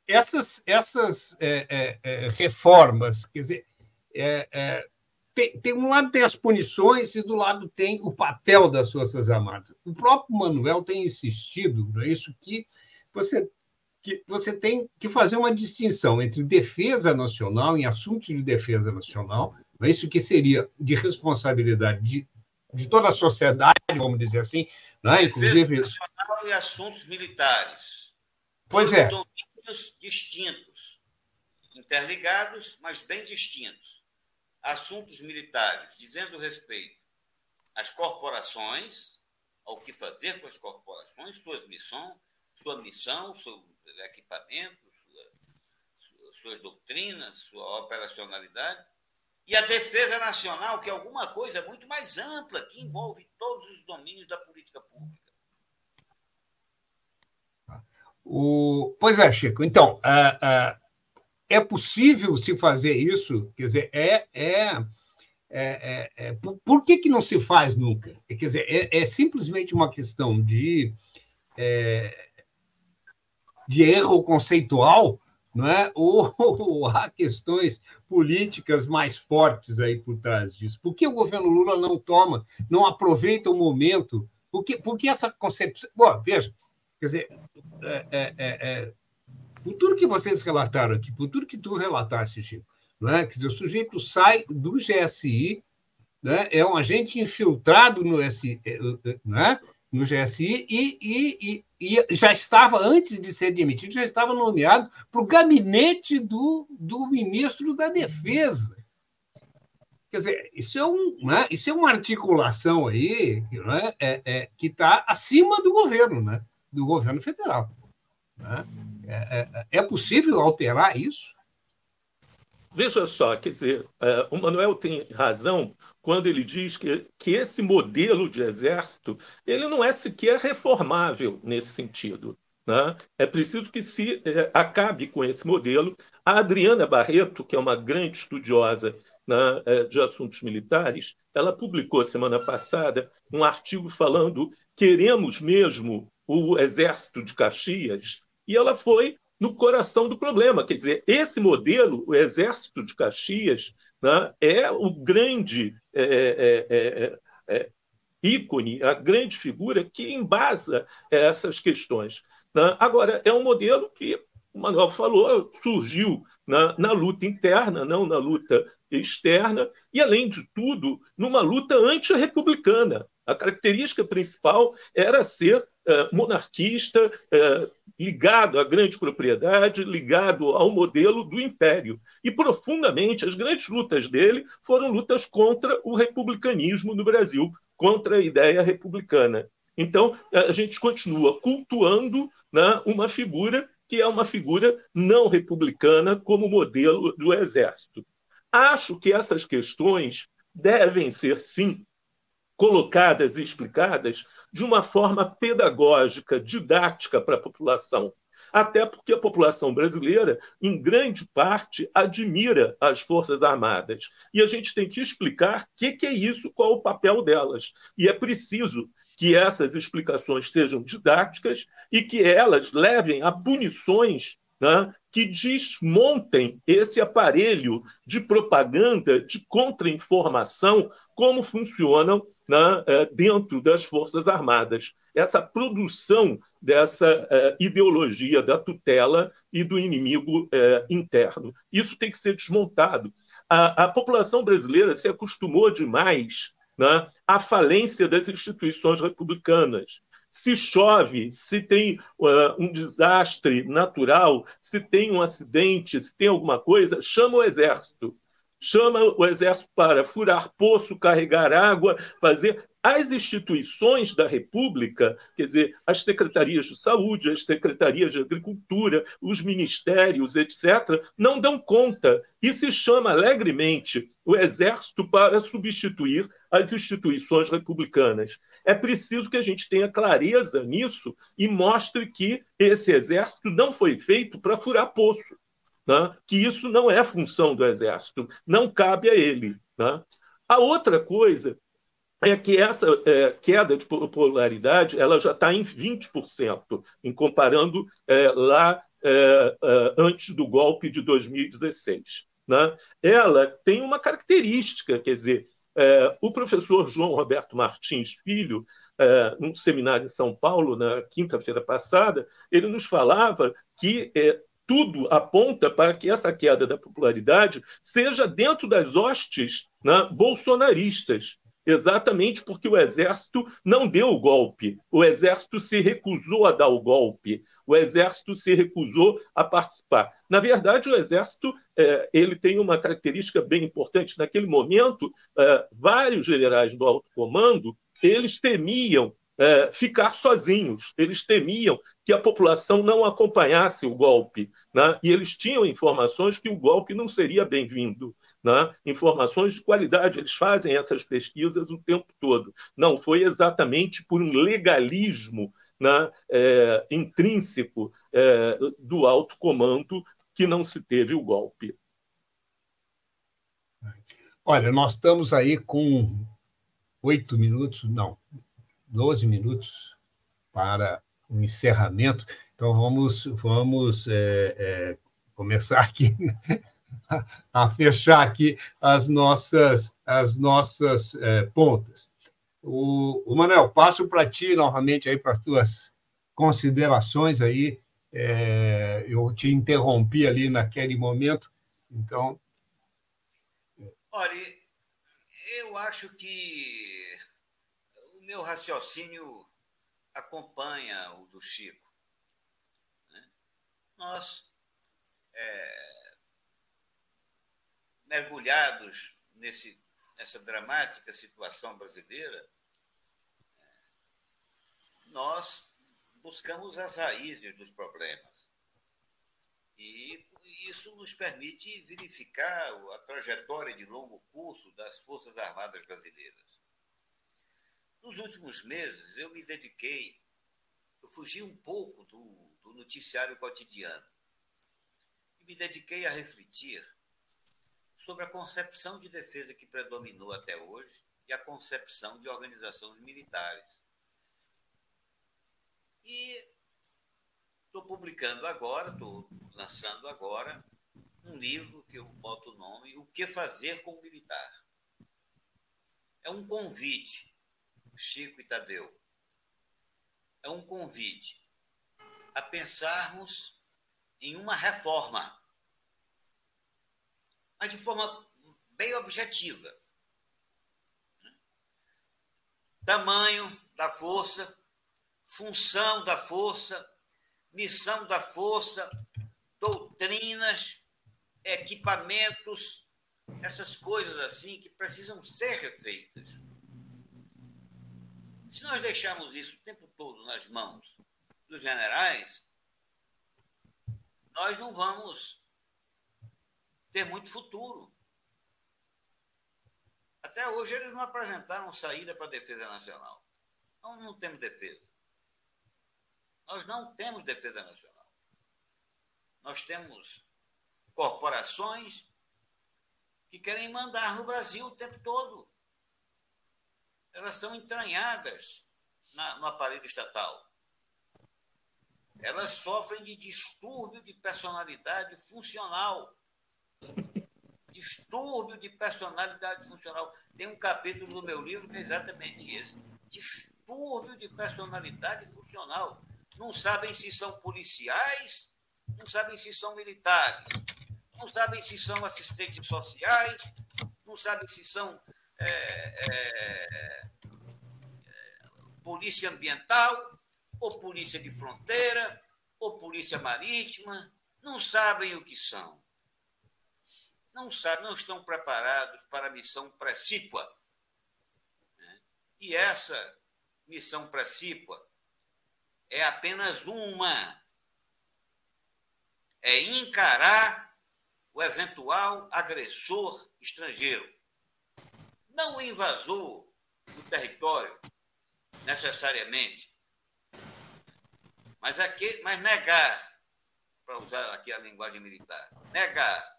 S2: essas, essas é, é, reformas, quer dizer, tem, tem, um lado tem as punições e do lado tem o papel das Forças Armadas. O próprio Manuel tem insistido não é isso que você que você tem que fazer uma distinção entre defesa nacional em assuntos de defesa nacional, não é isso que seria de responsabilidade de, de toda a sociedade, vamos dizer assim, não é?
S3: inclusive nacional e assuntos militares.
S2: Pois é.
S3: Domínios distintos, interligados, mas bem distintos assuntos militares, dizendo respeito às corporações, ao que fazer com as corporações, suas missões, sua missão, seu equipamento, sua, suas doutrinas, sua operacionalidade, e a defesa nacional, que é alguma coisa muito mais ampla, que envolve todos os domínios da política pública.
S2: O... Pois é, Chico. Então, uh, uh, é possível se fazer isso? Quer dizer, é. é, é, é, é por, por, que, que não se faz nunca? Quer dizer, é, é simplesmente uma questão de, é, de erro conceitual, é? Ou, ou, há questões políticas mais fortes aí por trás disso? Por que o governo Lula não toma, não aproveita o momento? Por que, por que essa concepção. Bom, veja, quer dizer, é, é, é por tudo que vocês relataram aqui, por tudo que tu relataste, Chico, não é? Quer dizer, o sujeito sai do GSI, né? é um agente infiltrado no, eh, né? no GSI e, e, e, e, já estava, antes de ser demitido, já estava nomeado para o gabinete do, do ministro da Defesa. Quer dizer, isso é, um, né? isso é uma articulação aí né? é, é, que está acima do governo, né? do governo federal. Né? É, é, é possível alterar isso?
S4: Veja só, quer dizer, é, o Manuel tem razão quando ele diz que, que esse modelo de exército ele não é sequer reformável nesse sentido. Né? É preciso que se é, acabe com esse modelo. A Adriana Barreto, que é uma grande estudiosa né, é, de assuntos militares, ela publicou semana passada um artigo falando queremos mesmo o exército de Caxias e ela foi no coração do problema. Quer dizer, esse modelo, o Exército de Caxias, né, é o grande é é, é, é, é, ícone, a grande figura que embasa essas questões. Né? Agora, é um modelo que, o Manuel falou, surgiu na, na luta interna, não na luta externa, e, além de tudo, numa luta antirrepublicana. A característica principal era ser eh, monarquista, eh, ligado à grande propriedade, ligado ao modelo do império. E, profundamente, as grandes lutas dele foram lutas contra o republicanismo no Brasil, contra a ideia republicana. Então, a gente continua cultuando né, uma figura que é uma figura não republicana como modelo do exército. Acho que essas questões devem ser, sim, colocadas e explicadas de uma forma pedagógica, didática para a população. Até porque a população brasileira, em grande parte, admira as Forças Armadas. E a gente tem que explicar o que, que é isso, qual o papel delas. E é preciso que essas explicações sejam didáticas e que elas levem a punições né, que desmontem esse aparelho de propaganda, de contra-informação, como funcionam né, dentro das Forças Armadas. Essa produção dessa uh, ideologia da tutela e do inimigo uh, interno. Isso tem que ser desmontado. A, a população brasileira se acostumou demais né, à falência das instituições republicanas. Se chove, se tem uh, um desastre natural, se tem um acidente, se tem alguma coisa, chama o exército chama o exército para furar poço, carregar água, fazer as instituições da República, quer dizer, as secretarias de saúde, as secretarias de agricultura, os ministérios, etc., não dão conta e se chama alegremente o exército para substituir as instituições republicanas. É preciso que a gente tenha clareza nisso e mostre que esse exército não foi feito para furar poço, né? que isso não é função do exército, não cabe a ele. Né? A outra coisa é que essa é, queda de popularidade ela já está em 20%, em comparando é, lá é, é, antes do golpe de 2016. Né? Ela tem uma característica, quer dizer, é, o professor João Roberto Martins Filho, é, num seminário em São Paulo, na quinta-feira passada, ele nos falava que tudo aponta para que essa queda da popularidade seja dentro das hostes né, bolsonaristas exatamente porque o exército não deu o golpe, o exército se recusou a dar o golpe, o exército se recusou a participar. Na verdade, o exército é, ele tem uma característica bem importante. Naquele momento, é, vários generais do alto comando eles temiam é, ficar sozinhos. Eles temiam que a população não acompanhasse o golpe, né? e eles tinham informações que o golpe não seria bem-vindo né? informações de qualidade. Eles fazem essas pesquisas o tempo todo. Não foi exatamente por um legalismo né, é, intrínseco é, do alto comando que não se teve o golpe.
S2: Olha, nós estamos aí com oito minutos, não, doze minutos para o encerramento. Então vamos, vamos é, é, começar aqui a fechar aqui as nossas, as nossas é, pontas. O, o Manuel, passo para ti novamente aí para as tuas considerações aí. É, eu te interrompi ali naquele momento, então.
S3: Olha, eu acho que meu raciocínio acompanha o do Chico. Né? Nós é, mergulhados nesse, nessa dramática situação brasileira, nós buscamos as raízes dos problemas. E isso nos permite verificar a trajetória de longo curso das Forças Armadas Brasileiras. Nos últimos meses, eu me dediquei, eu fugi um pouco do, do noticiário cotidiano e me dediquei a refletir sobre a concepção de defesa que predominou até hoje e a concepção de organizações militares. E estou publicando agora, estou lançando agora, um livro que eu boto o nome O que fazer com o militar. É um convite, Chico e Tadeu, é um convite a pensarmos em uma reforma mas de forma bem objetiva. Tamanho da força, função da força, missão da força, doutrinas, equipamentos, essas coisas assim que precisam ser refeitas. Se nós deixarmos isso o tempo todo nas mãos dos generais, nós não vamos ter muito futuro. Até hoje eles não apresentaram saída para a defesa nacional. Então não temos defesa. Nós não temos defesa nacional. Nós temos corporações que querem mandar no Brasil o tempo todo. Elas são entranhadas na, no aparelho estatal. Elas sofrem de distúrbio de personalidade funcional distúrbio de personalidade funcional. Tem um capítulo do meu livro que é exatamente esse. Distúrbio de personalidade funcional. Não sabem se são policiais, não sabem se são militares, não sabem se são assistentes sociais, não sabem se são é, é, é, polícia ambiental, ou polícia de fronteira, ou polícia marítima, não sabem o que são não sabem, não estão preparados para a missão precípua. Né? E essa missão precípua é apenas uma: é encarar o eventual agressor estrangeiro. Não o invasor do território, necessariamente, mas, aqui, mas negar, para usar aqui a linguagem militar, negar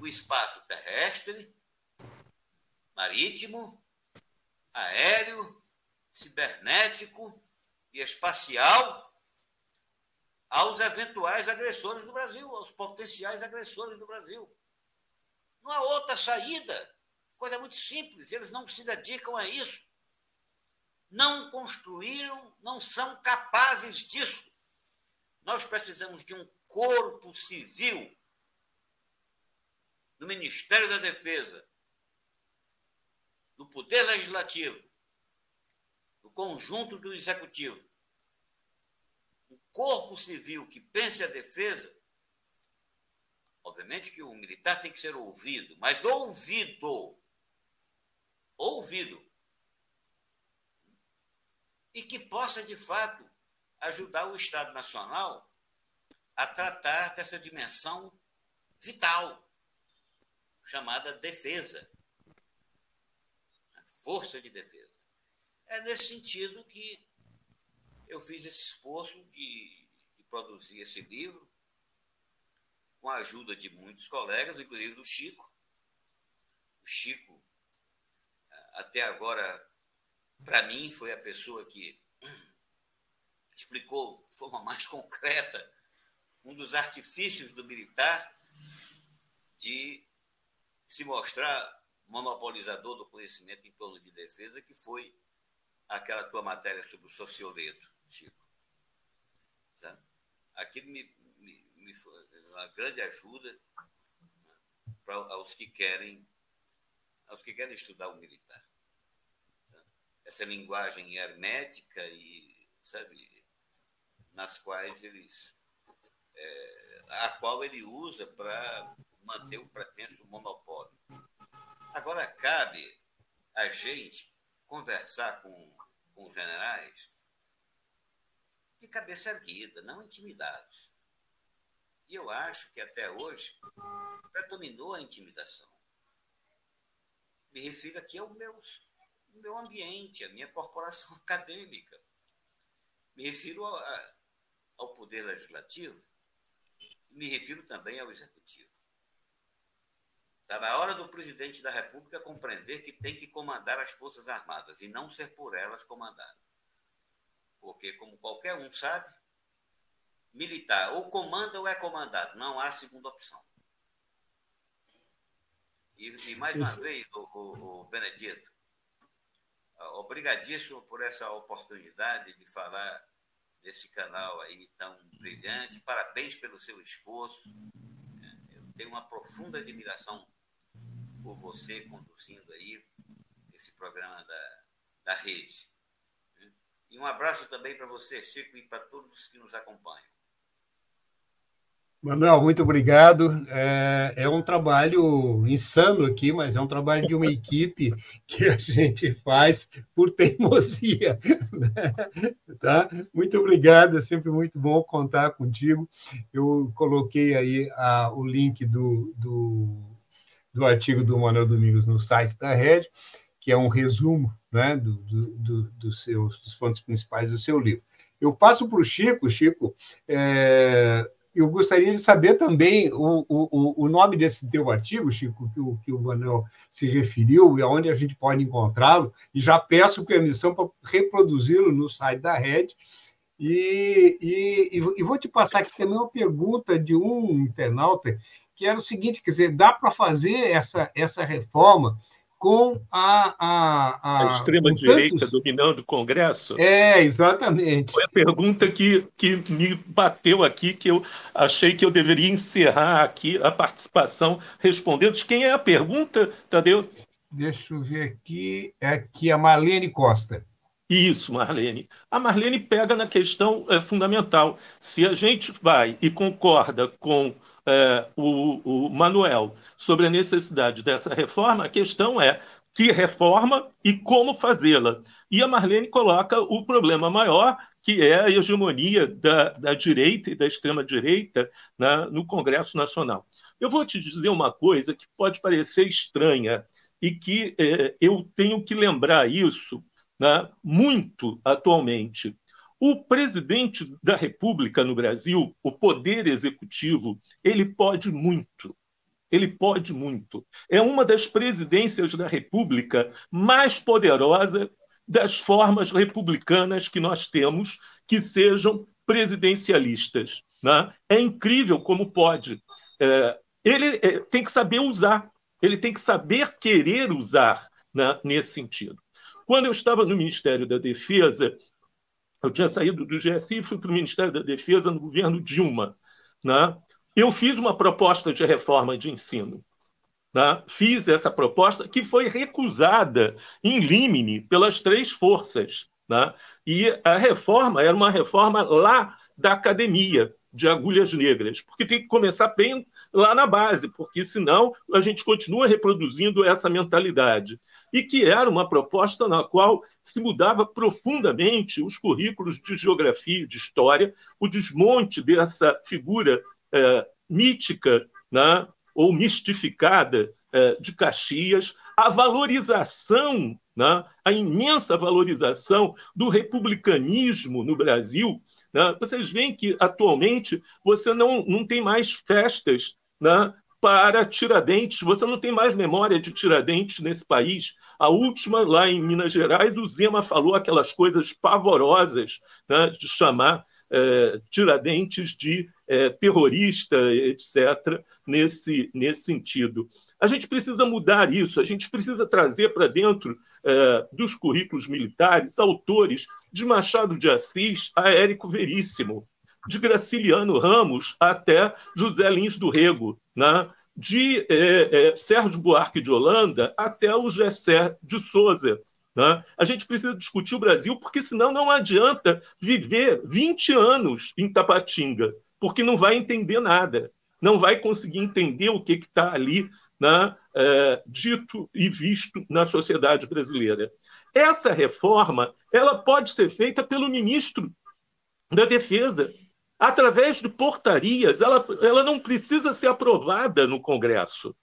S3: o espaço terrestre, marítimo, aéreo, cibernético e espacial aos eventuais agressores do Brasil, aos potenciais agressores do Brasil. Não há outra saída. Coisa muito simples, eles não se dedicam a isso. Não construíram, não são capazes disso. Nós precisamos de um corpo civil no Ministério da Defesa, no Poder Legislativo, no conjunto do Executivo, um corpo civil que pense a defesa, obviamente que o militar tem que ser ouvido, mas ouvido, ouvido, e que possa, de fato, ajudar o Estado Nacional a tratar dessa dimensão vital, chamada defesa, força de defesa. É nesse sentido que eu fiz esse esforço de, de produzir esse livro, com a ajuda de muitos colegas, inclusive do Chico. O Chico, até agora, para mim, foi a pessoa que explicou de forma mais concreta um dos artifícios do militar de se mostrar monopolizador do conhecimento em torno de defesa, que foi aquela tua matéria sobre o socioleto, Chico. Sabe? Aquilo me, me, me foi uma grande ajuda né, para aos que querem aos que querem estudar o militar. Essa linguagem hermética e, sabe, nas quais eles é, a qual ele usa para manter o pretenso monopólio. Agora cabe a gente conversar com, com os generais de cabeça erguida, não intimidados. E eu acho que até hoje predominou a intimidação. Me refiro aqui ao meu, meu ambiente, à minha corporação acadêmica. Me refiro a, ao poder legislativo, me refiro também ao executivo. Está na hora do presidente da República compreender que tem que comandar as Forças Armadas e não ser por elas comandado. Porque, como qualquer um sabe, militar ou comanda ou é comandado, não há segunda opção. E, e mais uma vez, o, o, o Benedito, obrigadíssimo por essa oportunidade de falar desse canal aí tão brilhante. Parabéns pelo seu esforço. Eu tenho uma profunda admiração por você conduzindo aí esse programa da, da rede. E um abraço também para você, Chico, e para todos que nos acompanham.
S2: Manuel, muito obrigado. É, é, um trabalho insano aqui, mas é um trabalho de uma equipe que a gente faz por teimosia. Né? Tá? Muito obrigado, é sempre muito bom contar contigo. Eu coloquei aí a, o link do, do do artigo do Manuel Domingos no site da Rede, que é um resumo né, do, do, do, seus, dos pontos principais do seu livro. Eu passo para o Chico, Chico, é, eu gostaria de saber também o, o, o nome desse teu artigo, Chico, que o, que o Manuel se referiu e aonde a gente pode encontrá-lo, e já peço permissão para reproduzi-lo no site da Rede. E, e, e, vou te passar aqui também uma pergunta de um internauta que era o seguinte, quer dizer, dá para fazer essa, essa reforma com a... A,
S4: a, a extrema-direita tantos... dominando o Congresso?
S2: É, exatamente.
S4: Foi a pergunta que, que me bateu aqui, que eu achei que eu deveria encerrar aqui a participação respondendo. Quem é a pergunta, Tadeu?
S2: Deixa eu ver aqui. É aqui a Marlene Costa.
S4: Isso, Marlene. A Marlene pega na questão é, fundamental. Se a gente vai e concorda com é, o, o Manuel sobre a necessidade dessa reforma, a questão é que reforma e como fazê-la. E a Marlene coloca o problema maior, que é a hegemonia da, da direita e da extrema-direita né, no Congresso Nacional. Eu vou te dizer uma coisa que pode parecer estranha. e que é, eu tenho que lembrar isso né, muito atualmente. O presidente da República no Brasil, o poder executivo, ele pode muito. Ele pode muito. É uma das presidências da República mais poderosa das formas republicanas que nós temos, que sejam presidencialistas. Né? É incrível como pode. É, ele é, tem que saber usar, ele tem que saber querer usar né, nesse sentido. Quando eu estava no Ministério da Defesa, eu tinha saído do GSI e fui para o Ministério da Defesa no governo Dilma. Né? Eu fiz uma proposta de reforma de ensino. Né? Fiz essa proposta que foi recusada em limine pelas três forças. Né? E a reforma era uma reforma lá da academia de agulhas negras, porque tem que começar bem lá na base, porque senão a gente continua reproduzindo essa mentalidade e que era uma proposta na qual se mudava profundamente os currículos de geografia e de história, o desmonte dessa figura é, mítica né, ou mistificada é, de Caxias, a valorização, né, a imensa valorização do republicanismo no Brasil. Né? Vocês veem que, atualmente, você não, não tem mais festas né, para Tiradentes. Você não tem mais memória de Tiradentes nesse país. A última, lá em Minas Gerais, o Zema falou aquelas coisas pavorosas né, de chamar é, Tiradentes de é, terrorista, etc., nesse, nesse sentido. A gente precisa mudar isso, a gente precisa trazer para dentro é, dos currículos militares autores de Machado de Assis a Érico Veríssimo, de Graciliano Ramos até José Lins do Rego, né? de é, é, Sérgio Buarque de Holanda até o Gessé de Souza. Né? A gente precisa discutir o Brasil, porque senão não adianta viver 20 anos em Tapatinga, porque não vai entender nada, não vai conseguir entender o que está ali né, é, dito e visto na sociedade brasileira. Essa reforma ela pode ser feita pelo ministro da Defesa, através de portarias, ela, ela não precisa ser aprovada no Congresso.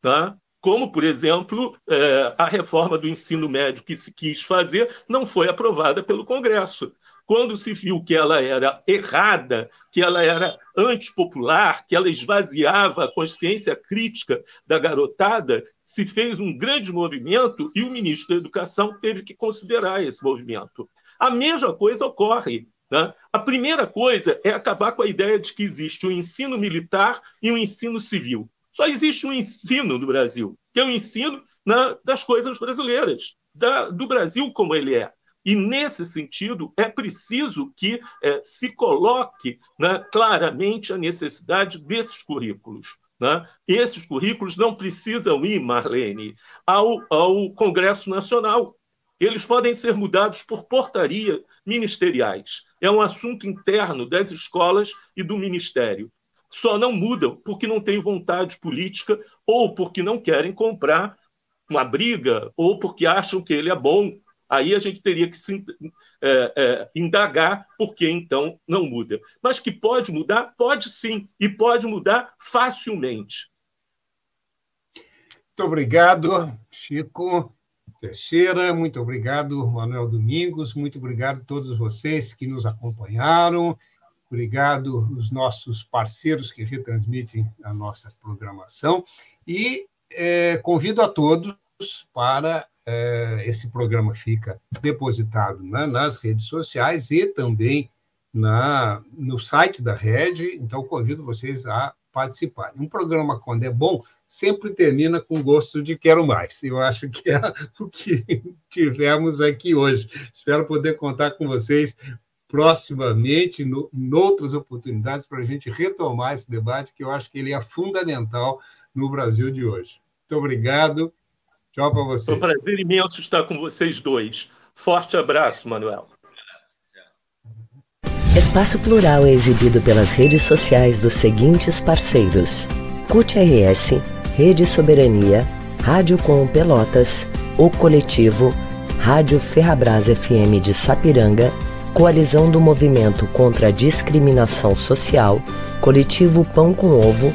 S4: Tá? Como, por exemplo, é, a reforma do ensino médio que se quis fazer não foi aprovada pelo Congresso. Quando se viu que ela era errada, que ela era antipopular, que ela esvaziava a consciência crítica da garotada, se fez um grande movimento e o ministro da Educação teve que considerar esse movimento. A mesma coisa ocorre né? A primeira coisa é acabar com a ideia de que existe o um ensino militar e o um ensino civil. Só existe um ensino no Brasil, que é o ensino né, das coisas brasileiras, da, do Brasil como ele é. E, nesse sentido, é preciso que é, se coloque né, claramente a necessidade desses currículos. Né? Esses currículos não precisam ir, Marlene, ao, ao Congresso Nacional. Eles podem ser mudados por portaria ministeriais. É um assunto interno das escolas e do ministério. Só não mudam porque não têm vontade política ou porque não querem comprar uma briga ou porque acham que ele é bom. Aí a gente teria que se, é, é, indagar por que então não muda. Mas que pode mudar? Pode sim, e pode mudar facilmente.
S2: Muito obrigado, Chico. Teixeira, muito obrigado, Manuel Domingos, muito obrigado a todos vocês que nos acompanharam, obrigado os nossos parceiros que retransmitem a nossa programação e é, convido a todos para é, esse programa fica depositado né, nas redes sociais e também na, no site da Rede, então convido vocês a participarem. Um programa, quando é bom, sempre termina com gosto de quero mais. Eu acho que é o que tivemos aqui hoje. Espero poder contar com vocês proximamente, em outras oportunidades, para a gente retomar esse debate, que eu acho que ele é fundamental no Brasil de hoje. Muito obrigado. Tchau para vocês.
S4: Um prazer imenso estar com vocês dois. Forte abraço, Manuel.
S1: Espaço Plural é exibido pelas redes sociais dos seguintes parceiros: CUT RS, Rede Soberania, Rádio Com Pelotas, O Coletivo, Rádio Ferrabras FM de Sapiranga, Coalizão do Movimento contra a Discriminação Social, Coletivo Pão com Ovo,